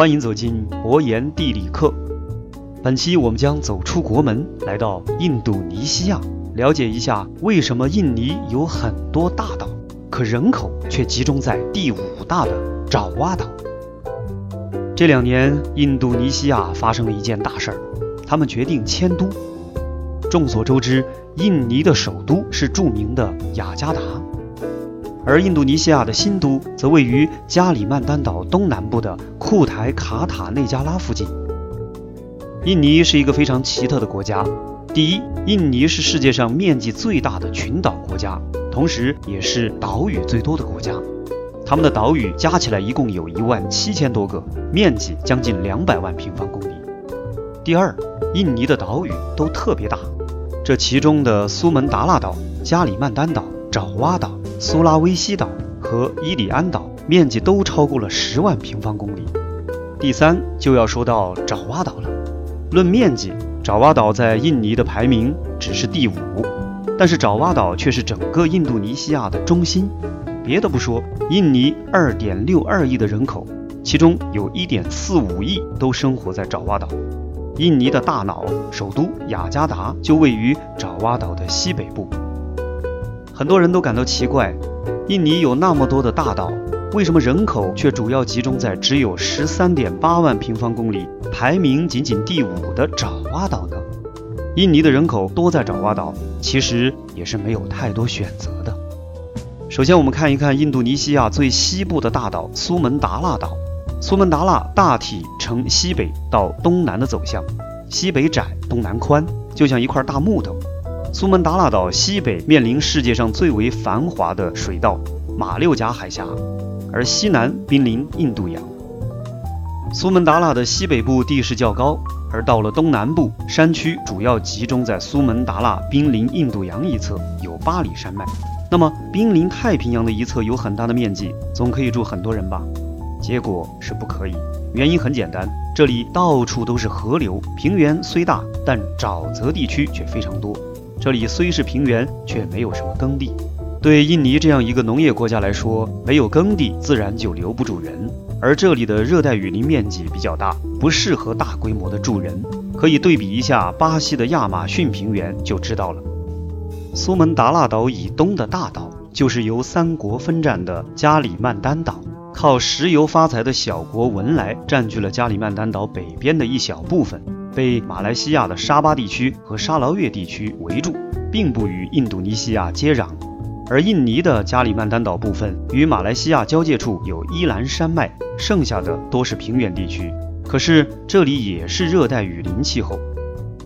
欢迎走进博言地理课。本期我们将走出国门，来到印度尼西亚，了解一下为什么印尼有很多大岛，可人口却集中在第五大的爪哇岛。这两年，印度尼西亚发生了一件大事儿，他们决定迁都。众所周知，印尼的首都是著名的雅加达。而印度尼西亚的新都则位于加里曼丹岛东南部的库台卡塔内加拉附近。印尼是一个非常奇特的国家。第一，印尼是世界上面积最大的群岛国家，同时也是岛屿最多的国家。他们的岛屿加起来一共有一万七千多个，面积将近两百万平方公里。第二，印尼的岛屿都特别大，这其中的苏门答腊岛、加里曼丹岛、爪哇岛。苏拉威西岛和伊里安岛面积都超过了十万平方公里。第三就要说到爪哇岛了。论面积，爪哇岛在印尼的排名只是第五，但是爪哇岛却是整个印度尼西亚的中心。别的不说，印尼二点六二亿的人口，其中有一点四五亿都生活在爪哇岛。印尼的大脑首都雅加达就位于爪哇岛的西北部。很多人都感到奇怪，印尼有那么多的大岛，为什么人口却主要集中在只有十三点八万平方公里、排名仅仅第五的爪哇岛呢？印尼的人口多在爪哇岛，其实也是没有太多选择的。首先，我们看一看印度尼西亚最西部的大岛苏门答腊岛。苏门答腊大体呈西北到东南的走向，西北窄，东南宽，就像一块大木头。苏门答腊岛西北面临世界上最为繁华的水道马六甲海峡，而西南濒临印度洋。苏门答腊的西北部地势较高，而到了东南部，山区主要集中在苏门答腊濒临印度洋一侧，有巴里山脉。那么濒临太平洋的一侧有很大的面积，总可以住很多人吧？结果是不可以。原因很简单，这里到处都是河流，平原虽大，但沼泽地区却非常多。这里虽是平原，却没有什么耕地。对印尼这样一个农业国家来说，没有耕地，自然就留不住人。而这里的热带雨林面积比较大，不适合大规模的住人。可以对比一下巴西的亚马逊平原，就知道了。苏门答腊岛以东的大岛，就是由三国分占的加里曼丹岛。靠石油发财的小国文莱占据了加里曼丹岛北边的一小部分。被马来西亚的沙巴地区和沙劳越地区围住，并不与印度尼西亚接壤。而印尼的加里曼丹岛部分与马来西亚交界处有伊兰山脉，剩下的多是平原地区。可是这里也是热带雨林气候。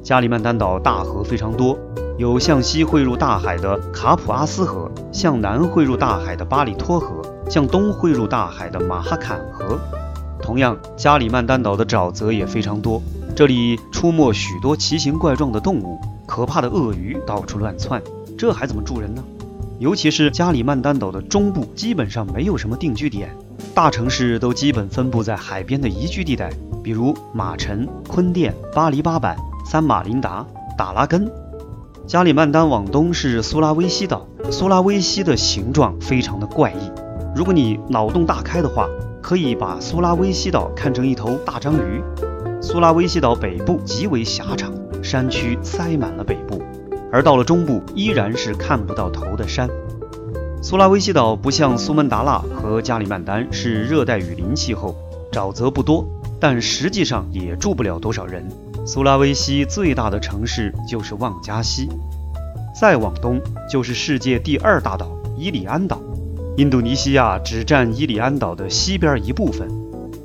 加里曼丹岛大河非常多，有向西汇入大海的卡普阿斯河，向南汇入大海的巴里托河，向东汇入大海的马哈坎河。同样，加里曼丹岛的沼泽也非常多。这里出没许多奇形怪状的动物，可怕的鳄鱼到处乱窜，这还怎么住人呢？尤其是加里曼丹岛的中部，基本上没有什么定居点，大城市都基本分布在海边的宜居地带，比如马城、坤甸、巴黎巴板、三马林达、达拉根。加里曼丹往东是苏拉威西岛，苏拉威西的形状非常的怪异，如果你脑洞大开的话，可以把苏拉威西岛看成一头大章鱼。苏拉威西岛北部极为狭长，山区塞满了北部，而到了中部依然是看不到头的山。苏拉威西岛不像苏门答腊和加里曼丹是热带雨林气候，沼泽不多，但实际上也住不了多少人。苏拉威西最大的城市就是旺加西，再往东就是世界第二大岛伊里安岛。印度尼西亚只占伊里安岛的西边一部分。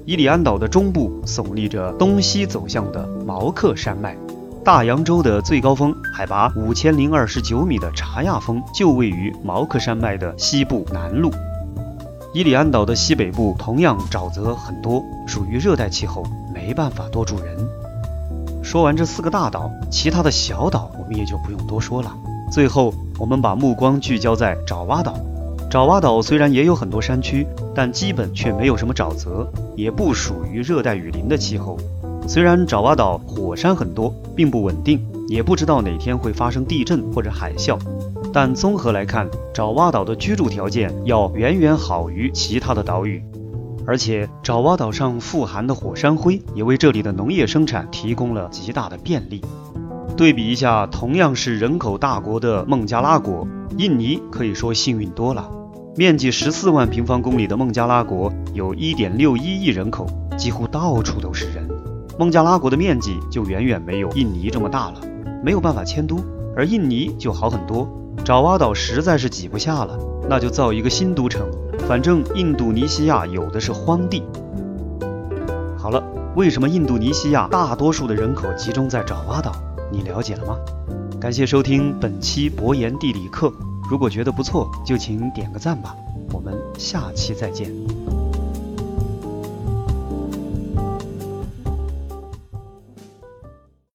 伊里安岛的中部耸立着东西走向的毛克山脉，大洋洲的最高峰海拔五千零二十九米的查亚峰就位于毛克山脉的西部南麓。伊里安岛的西北部同样沼泽很多，属于热带气候，没办法多住人。说完这四个大岛，其他的小岛我们也就不用多说了。最后，我们把目光聚焦在爪哇岛。爪哇岛虽然也有很多山区，但基本却没有什么沼泽，也不属于热带雨林的气候。虽然爪哇岛火山很多，并不稳定，也不知道哪天会发生地震或者海啸，但综合来看，爪哇岛的居住条件要远远好于其他的岛屿。而且爪哇岛上富含的火山灰也为这里的农业生产提供了极大的便利。对比一下，同样是人口大国的孟加拉国，印尼可以说幸运多了。面积十四万平方公里的孟加拉国有一点六一亿人口，几乎到处都是人。孟加拉国的面积就远远没有印尼这么大了，没有办法迁都，而印尼就好很多。爪哇岛实在是挤不下了，那就造一个新都城。反正印度尼西亚有的是荒地。好了，为什么印度尼西亚大多数的人口集中在爪哇岛？你了解了吗？感谢收听本期博言地理课。如果觉得不错，就请点个赞吧。我们下期再见。